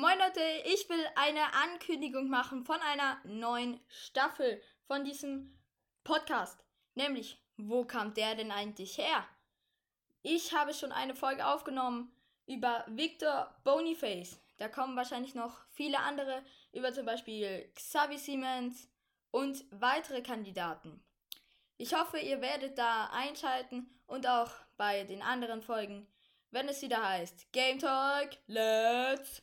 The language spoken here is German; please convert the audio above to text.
Moin Leute, ich will eine Ankündigung machen von einer neuen Staffel von diesem Podcast. Nämlich, wo kam der denn eigentlich her? Ich habe schon eine Folge aufgenommen über Victor Boniface. Da kommen wahrscheinlich noch viele andere über zum Beispiel Xavi Siemens und weitere Kandidaten. Ich hoffe, ihr werdet da einschalten und auch bei den anderen Folgen, wenn es wieder heißt Game Talk, let's